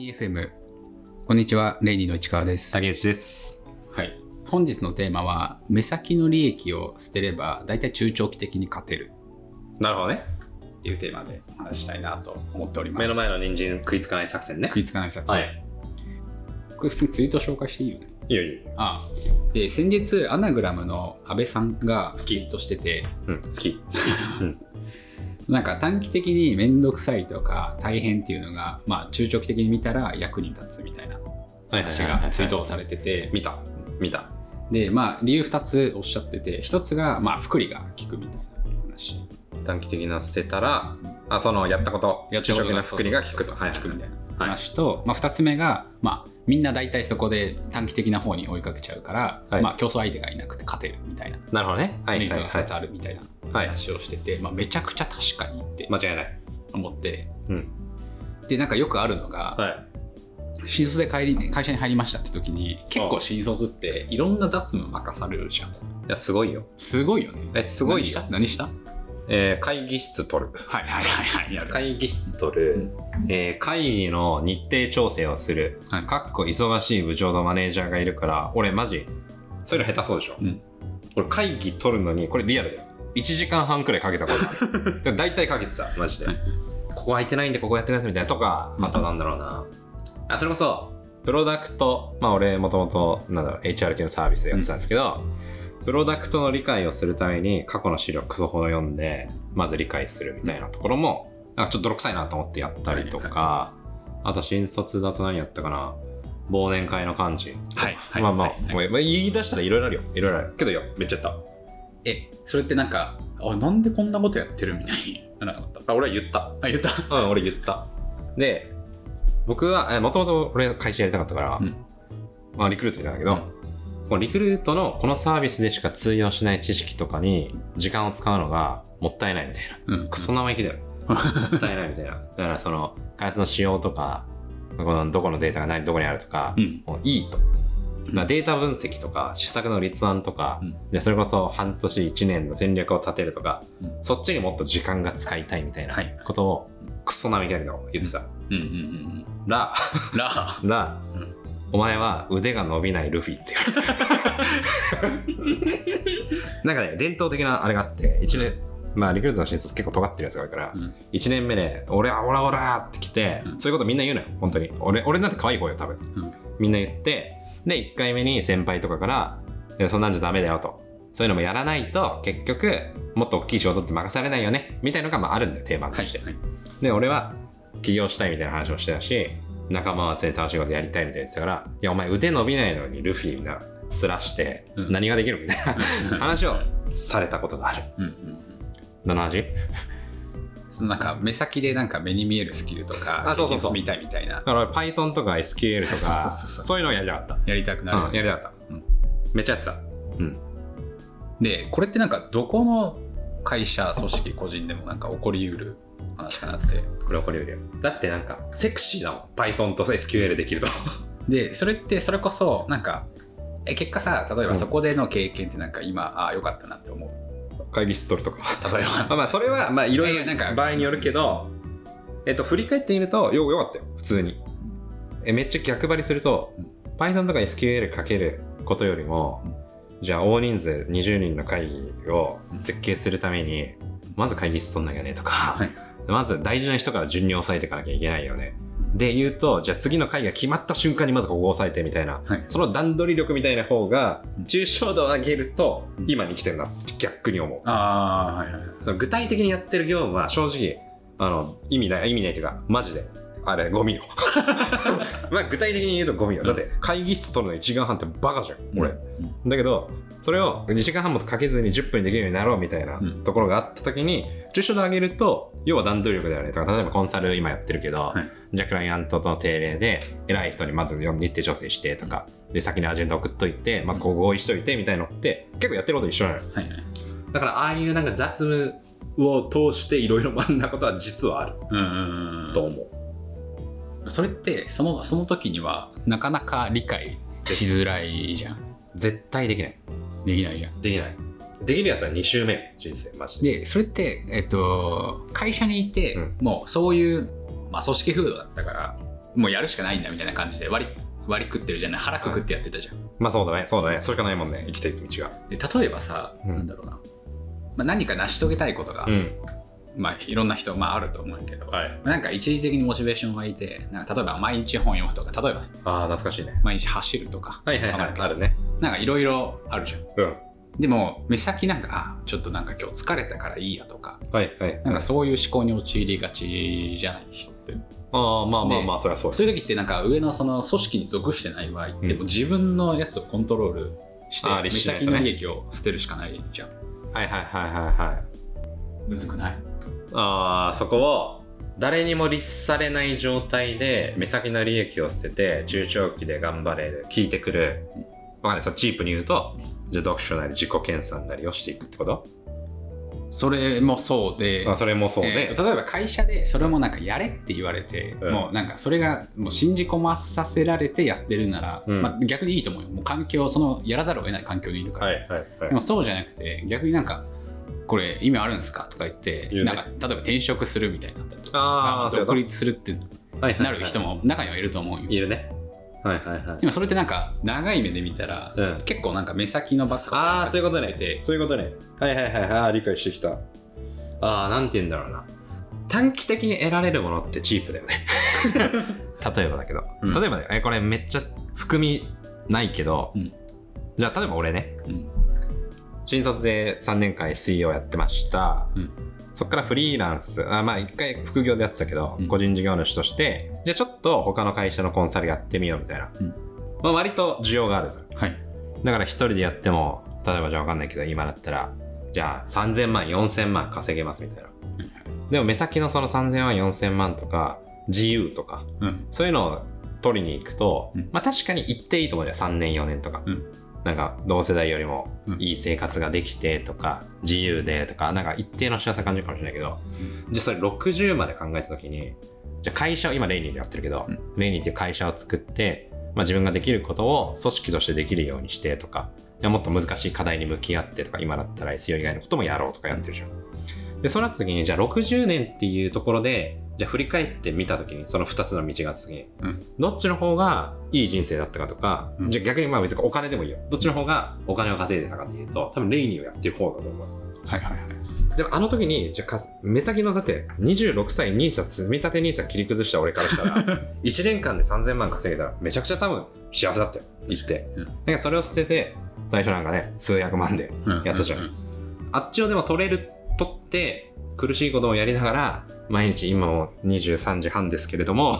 ニー FM こんにちはレイニーの市川です竹内です。はい本日のテーマは目先の利益を捨てれば大体中長期的に勝てるなるほどね。っていうテーマでお話ししたいなと思っております目の前の人参食いつかない作戦ね。食いつかない作戦、はい。これ普通にツイート紹介していいよねいいよいいよ。ああで先日アナグラムの安倍さんが好きツイートしててうん、好き。なんか短期的に面倒くさいとか大変っていうのが、まあ、中長期的に見たら役に立つみたいなはい話がツイートをされてて見た。見た。でまあ理由2つおっしゃってて1つがまあ福利が効くみたいな話短期的な捨てたら、あ、そのやったこと、や中長期の福利が効くと。はい。効くみたいな話と、まあ、2つ目が、まあ、みんな大体そこで短期的な方に追いかけちゃうから、はいまあ、競争相手がいなくて勝てるみたいななるほどね。はい。メリットが2つはいはいあるみたいなはい。話をしてて、まあ、めちゃくちゃ確かにって間違いない。思ってうん。でなんかよくあるのが、はい。新卒で帰り会社に入りましたって時に結構新卒っていろんな雑務任されるじゃんいや、すごいよ。すごいよねえ、すごいよ何した？えー会議室取る。はいはいはいはいやる。会議室取る、えー会議の日程調整をする、はい。かっこ忙しい部長とマネージャーがいるから俺マジそういうの下手そうでしょ、うん。俺会議取るのにこれリアルで1時間半くらいかけたことある。で大体かけてたマジで、はい。ここ空いてないんでここやってくださいみたいな。とか、うん。あとなんだろうな。あそれこそプロダクトまあ俺もともとなんだろう HR 系のサービスやってたんですけど、プロダクトの理解をするために過去の資料クソほど読んでまず理解するみたいなところもなんかちょっと泥臭いなと思ってやったりとか、あと新卒だと何やったかな。忘年会の幹事はいはいまあまあ、はいはい。もうまあ言い出したらいろいろあるよ。いろいろある。けどよめっちゃやっえそれってなんかあなんでこんなことやってるみたいに ならなかった？たあ俺は言った。あ言った？うん俺言った。で僕はもともと俺会社やりたかったから、うん。まあ、リクルートなんだけど、このリクルートのこのサービスでしか通用しない知識とかに時間を使うのがもったいないみたいな。うん。クソ生意気だよ。もったいないみたいな。だからその開発の仕様とか、このどこのデータが何どこにあるとか、うん。もういいと。まあ、データ分析とか、施策の立案とか、うん。でそれこそ半年1年の戦略を立てるとか、うん。そっちにもっと時間が使いたいみたいなはい。ことを、クソ生意気だけど言ってた。うん。うん。うん。ら、うん。ラー。ら、うんお前は腕が伸びないルフィって。なんかね、伝統的なあれがあって、1年、まあ、リクルートの新卒結構尖ってるやつが多いから、うん1年目で、俺はオラオラって来て、うんそういうことみんな言うのよ、本当に。俺、俺なんて可愛い方よ、多分。うんみんな言って、で、1回目に先輩とかから、そんなんじゃダメだよと。そういうのもやらないと、結局、もっと大きい仕事って任されないよね、みたいなのがまああるんだよ、テーマとして。はいはいで、俺は起業したいみたいな話をしてたし、仲間を集めて楽しいことやりたいみたいな言ってたから、いや、お前腕伸びないのにルフィみたいな、つらして、うん。何ができるみたいな話をされたことがある。うん。うん。の話そのなんか目先でなんか目に見えるスキルとかあそうそうそう。みたいみたいな。だから俺 Python とか SQL とか、そういうのをやりたかった。やりたくなるようん、ねやりたかった。うん。めっちゃやってた。うん。でこれってなんかどこの会社組織個人でもなんか起こりうる話かなってこれ起こりうるよ。だってなんか、セクシーだもん。Python と SQL できると。でそれってそれこそなんかえ結果さ例えばそこでの経験ってなんか今、ああよかったなって思う会議室取るとか。例えば まあまあ、それは、まあ、いろいろなんか場合によるけど、えっと、振り返ってみると、よ、よかったよ。普通に。え、めっちゃ逆張りすると、うん Python とか SQL かけることよりも、じゃあ大人数20人の会議を設計するために、まず会議室取んなきゃねとか、はいまず大事な人から順に押さえていかなきゃいけないよね。で言うと、じゃあ次の会議が決まった瞬間にまずここを押さえてみたいな、はいその段取り力みたいな方がうん、抽象度を上げるとうん、今に来てるなって逆に思う。ああはいはいその具体的にやってる業務は正直、あの、意味ない、意味ないというか、マジで。あれ、ゴミよ。まあ、具体的に言うとゴミよ。だって、会議室取るの1時間半ってバカじゃん、俺。うんだけど、それを2時間半もかけずに10分にできるようになろうみたいなうん。ところがあった時に、抽象度上げると、要は段取り力だよね。とか、例えばコンサル今やってるけど、はい。じゃあクライアントとの定例で、偉い人にまず日程調整してとか、で、先にアジェンダ送っといて、まずここ合意しといてみたいのって、結構やってること一緒なの。よ。はいはい。だからああいうなんか雑務を通していろいろ学んだことは実はある。と思う。それってそのその時にはなかなか理解しづらいじゃん絶対できない。できないじゃんできない。できるやつは2周目、人生、マジで。でそれって、えっと、会社にいて、うん。もうそういう、まあ、組織風土だったからもうやるしかないんだみたいな感じで割り割り食ってるじゃない。腹くくってやってたじゃん、まあそうだね。そうだね。それしかないもんね。生きていく道が。で例えばさ、うん。なんだろうな、まあ、何か成し遂げたいことが、うんまあいろんな人、まあ、あると思うけど、はい。なんか一時的にモチベーションがいてなんか例えば毎日本読むとか例えばね。ああ懐かしいね。毎日走るとかはいはいはいあるね。なんかいろいろあるじゃん。うん。でも目先なんかあちょっとなんか今日疲れたからいいやとかはいはい。なんかそういう思考に陥りがちじゃない人って。ああまあまあまあそりゃそうそういう時ってなんか上のその組織に属してない場合ってうん。もう自分のやつをコントロールして目先の利益を捨てるしかないじゃん。はいはいはいはいはい。むずくない？ああそこを誰にも律されない状態で目先の利益を捨てて中長期で頑張れる聞いてくるうんわかんないそうチープに言うとじゃあ読書なり自己研鑽なりをしていくってこと？それもそうであそれもそうで、えーと例えば会社でそれもなんかやれって言われて、うん。もうなんかそれがもう信じ込まさせられてやってるなら、うん。まあ、逆にいいと思うよ。もう環境そのやらざるを得ない環境にいるから、はいはいはい。でもそうじゃなくて逆になんかこれ意味あるんですか？とか言って、ね。なんか例えば転職するみたいになったりとか独立するってなる人も中にはいると思うよ、いるね。はいはいはい。でもそれってなんか長い目で見たら、うん。結構なんか目先のばっかああそういうことね。て。そういうことね。はいはいはいはい理解してきた。ああなんて言うんだろうな。短期的に得られるものってチープだよね。例えばだけど、うん。例えばねえこれめっちゃ含みないけど、うん。じゃあ例えば俺ね。うん新卒で3年間 SEO やってました、うん。そっからフリーランス。あまあ一回副業でやってたけど、うん。個人事業主として。じゃあちょっと他の会社のコンサルやってみようみたいな、うん。まあ、割と需要がある。はい。だから一人でやっても例えばじゃあ分かんないけど今だったらじゃあ3000万4000万稼げますみたいな。でも目先のその3000万4000万とか自由とかうん。そういうのを取りに行くと、うん。まあ確かに行っていいと思うじゃん。3年4年とか、うんなんか同世代よりもうん。いい生活ができてとか、自由でとかなんか一定の幸せ感じるかもしれないけど、じゃあそれ60まで考えた時にじゃあ会社を今レイニーでやってるけど、うん。レイニーっていう会社を作って、まあ、自分ができることを組織としてできるようにしてとかいやもっと難しい課題に向き合ってとか今だったら SEO 以外のこともやろうとかやってるじゃん。でそうなった時にじゃあ60年っていうところでじゃあ振り返ってみた時にその2つの道があった時に、うんどっちの方がいい人生だったかとか、うんじゃあ逆にまあ別にお金でもいいよどっちの方がお金を稼いでたかっていうと多分レイニーをやってる方だと思う。はいはいはいでもあの時に、じゃあか目先のだって26歳 NISA 積み立て NISA 切り崩した俺からしたら、1年間で3000万稼げたらめちゃくちゃ多分幸せだったよ。言って。うんだからそれを捨てて、最初なんかね、数百万でうんやったじゃん。ううあっちをでも取れる、取って、苦しいことをやりながら、毎日今も23時半ですけれども、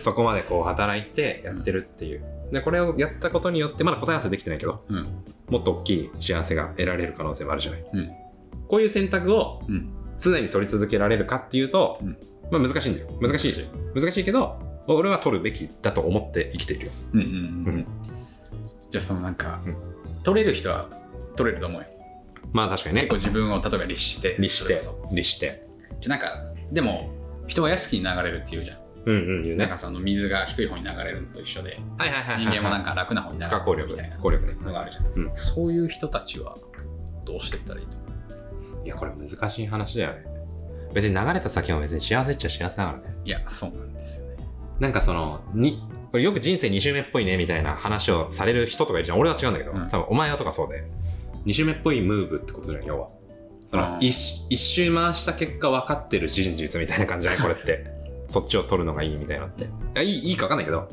そこまでこう働いてやってるっていう。で、これをやったことによって、まだ答え合わせできてないけど、うんもっと大きい幸せが得られる可能性もあるじゃない。うんこういう選択をうん常に取り続けられるかっていうと、うんまあ難しいんだよ。難しいし。難しいけど、俺は取るべきだと思って生きているよ。うんうんううんんじゃあそのなんか、うん取れる人は取れると思うよまあ確かにね結構。自分を例えば律して律して律して。そじゃあなんかでも人は安きに流れるっていうじゃん、うんうん、言うね。なんかその水が低い方に流れるのと一緒ではいはいはいはい。人間もなんか楽な方に流不れ可抗力るみたいな効力ね。のがあるじゃん、うんそういう人たちはどうしていったらいいといや、これ難しい話だよね。別に流れた先も別に幸せっちゃ幸せだからね。いやそうなんですよねなんかその、に、これよく人生2周目っぽいねみたいな話をされる人とかいるじゃん。俺は違うんだけど、うん多分お前はとかそうで。2周目っぽいムーブってことじゃん、要は。その一一周回した結果分かってる真実みたいな感じじゃないこれって。そっちを取るのがいいみたいなのって。いやいいいいか分かんないけど、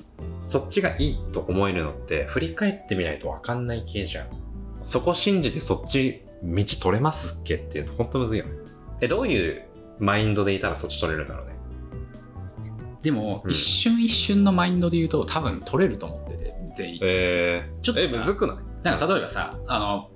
そっちがいいと思えるのって、振り返ってみないと分かんない系じゃん。そこ信じてそっち道取れますっけっていうと本当むずいよね。え、どういうマインドでいたらそっち取れるんだろうね。でも、うん一瞬一瞬のマインドで言うと多分取れると思ってて全員ええ、ちょっとさむずくない？なんか例えばさあの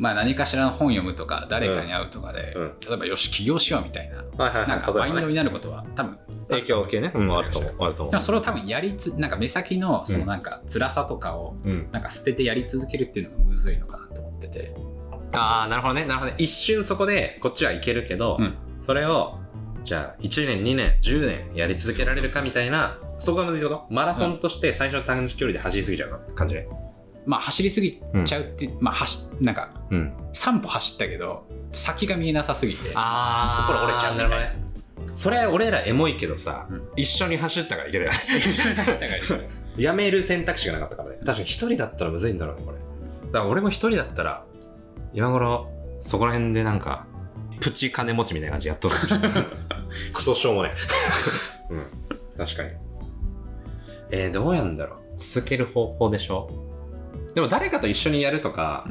まあ何かしらの本読むとか誰かに会うとかで、うん。うん例えばよし起業しようみたいなはいはいなんかマインドになることは多分影響系ね。うん、あると思う。あると思でもそれを多分やりつなんか目先のそのなんか辛さとかを。なんか捨ててやり続けるっていうのがむずいのかなと思ってて。ああ、なるほどね。なるほどね。一瞬そこでこっちはいけるけど、うん。それを、じゃあ、1年、2年、10年やり続けられるかみたいな、そこがむずいこと？マラソンとして最初の短距離で走りすぎちゃう感じね。まあ走りすぎちゃうって、まあ走なんかうん。3歩走ったけど先が見えなさすぎてあ心折れちゃうみたいね。それ俺らエモいけどさ、うん。一緒に走ったからいけたよね。やめる選択肢がなかったからね。確かに一人だったらむずいんだろうねこれ。だから俺も一人だったら今頃そこら辺でなんかプチ金持ちみたいな感じやっとる クソしょうもねうん。確かに。えー、どうやんだろう。続ける方法でしょ？でも誰かと一緒にやるとか、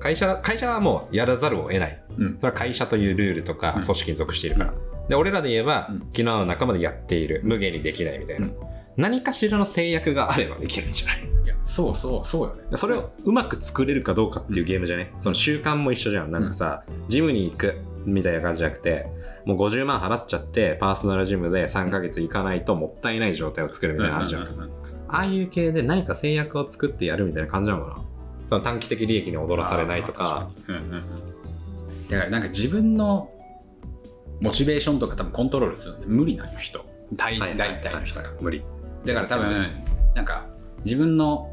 会社会社はもうやらざるを得ない。うん。それは会社というルールとかうん。組織に属しているから、で俺らで言えば、うん。昨日の仲間でやっている。無限にできないみたいな、うん。何かしらの制約があればできるんじゃない？いやそうそうそうよね。それをうまく作れるかどうかっていうゲームじゃね、その習慣も一緒じゃん。なんかさ、ジムに行くみたいな感じじゃなくてもう50万払っちゃってパーソナルジムで3ヶ月行かないともったいない状態を作るみたいなのあるじゃん、うんうんうんああいう系で何か制約を作ってやるみたいな感じなのかな？その短期的利益に踊らされないとか。うんうんうんだからなんか自分のモチベーションとか多分コントロールするのって無理なんよ人。大はい大体の人が。無理。だから多分なんか自分の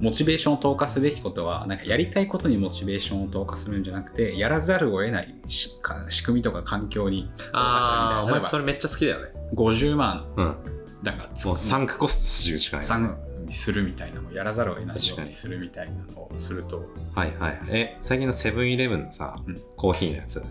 モチベーションを投下すべきことはなんかやりたいことにモチベーションを投下するんじゃなくてやらざるを得ないしか仕組みとか環境に投下するみたいああな例えばお前それめっちゃ好きだよね。50万。うんなんかつもうサンクコストするしかない、参にするみたいなのをやらざるを得ないようにするみたいなのをすると。はいはいえ最近のセブンイレブンのさ、うん。コーヒーのやつ。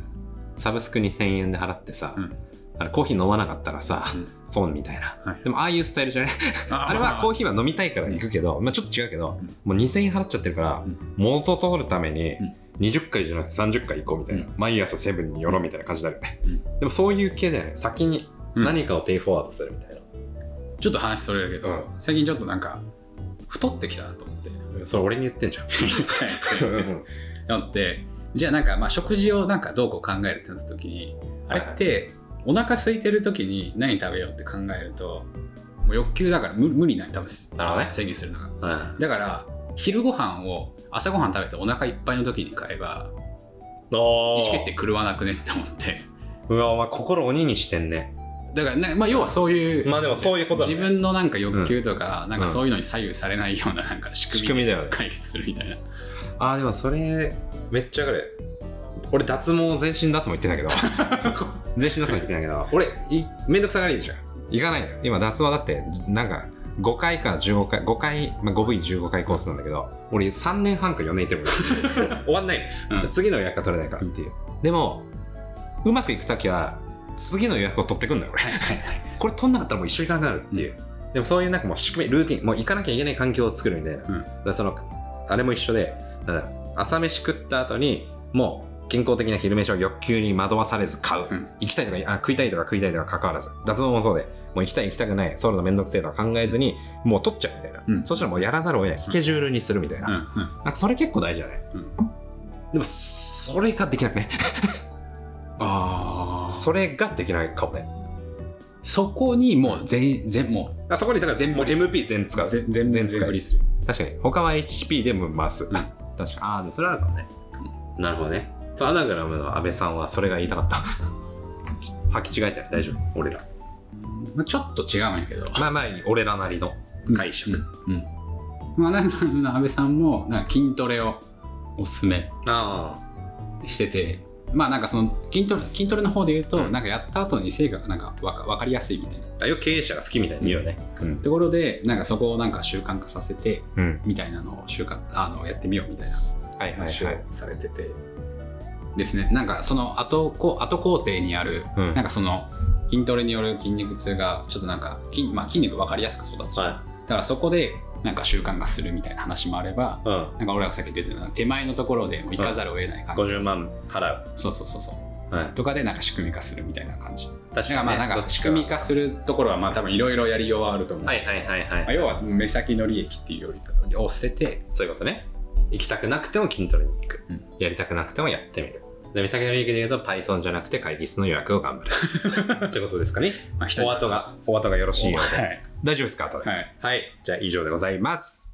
サブスク2000円で払ってさ、うん。あれコーヒー飲まなかったらさ、うん。損みたいな、はい。でもああいうスタイルじゃね あれはコーヒーは飲みたいから行くけど、まあ、ちょっと違うけど、うん。もう2000円払っちゃってるから、うん。元を取るためにうん。20回じゃなくて30回行こうみたいな、うん。毎朝セブンに寄ろうみたいな感じだよね、うん。でもそういう系だよね。先にうん。何かをペイフォワードするみたいな、ちょっと話それるけど、うん。最近ちょっとなんか太ってきたなと思って。それ俺に言ってんじゃん。なのでじゃあなんかまあ食事をなんかどうこう考えるってなった時にあれってお腹空いてる時に何食べようって考えるともう欲求だから無無理ない。多分なるほどね。制限するのが。うん。だから昼ご飯を朝ご飯食べてお腹いっぱいの時に買えばお意思決定狂わなくねって思って。うわお前心鬼にしてんねだからまあ要はそういう、まあでもそういうことだね。自分のなんか欲求とか、なんかそういうのに左右されないようななんか仕組み仕組みだよね。解決するみたいな。あーでもそれめっちゃわかる俺脱毛全身脱毛行ってんだけど。全身脱毛行ってんだけど。俺いめんどくさがりじゃん。行かないのよ。今脱毛だってなんか5回から15回5回、まあ、5V15 回コースなんだけど俺3年半か4年いても 終わんないの、うん。次の予約が取れないからっていう、でもうまくいく時は次の予約を取ってくんだよ俺。これ取んなかったらもう一緒に行かなくなるっていう、でもそういうなんかもう仕組みルーティンもう行かなきゃいけない環境を作るみたいな、うん。だそのあれも一緒で朝飯食った後にもう健康的な昼飯を欲求に惑わされず買う、うん。行きたいとかあ食いたいとか食いたいとか関わらず。脱毛もそうで。もう行きたい行きたくないソロのめんどくせえとか考えずにもう取っちゃうみたいな、うん。そしたらもうやらざるを得ない。スケジュールにするみたいな、うんなん。うんかそれ結構大事だね。うん。でもそれができなくねああそれができないかもね。そこにもう全全もあそこにだから全部 MP 全使う。う全全全使う。全する。確かに。他は HP でも回す、ん。確かに。ああでもそれはあるかもね、なるほどね。アナグラムの安倍さんはそれが言いたかった。履き違えてない。大丈夫。俺ら。まあ、ちょっと違うんやけど。まあまあ俺らなりの解釈、うん。うん。まあなんか安倍さんもなんか筋トレをおすすめあしててまあなんかその筋トレ筋トレの方で言うと、うん。なんかやった後に成果がなんかわか分かりやすいみたいな。あよく経営者が好きみたいに言うよね。うん、ところでなんかそこをなんか習慣化させてうん、みたいなのを習慣あのやってみようみたいなはいはい話をはい。されてて、ですね。なんかその後こ後工程にある、うん。なんかその筋トレによる筋肉痛がちょっとなんか筋,、まあ、筋肉分かりやすく育つ、だはからそこでなんか習慣化するみたいな話もあればい、うん、なんか俺がさっき言ってた手前のところでもう行かざるを得ない感じ、50万払う、そうそうそうそう。はい、とかでなんか仕組み化するみたいな感じ。確だからまあなんか仕組み化するところはまあ多分いろいろやりようはあると思う、はいはいはいはい、まあ、要は目先の利益っていうよりかを捨ててそういうことね。行きたくなくても筋トレに行く、うん。やりたくなくてもやってみるで目先の利益で言うと Python じゃなくて会議室の予約を頑張る。そういうことですかね。まあお後がお後がよろしいようで、はい。大丈夫ですか後で。はい。はい、じゃあ以上でございます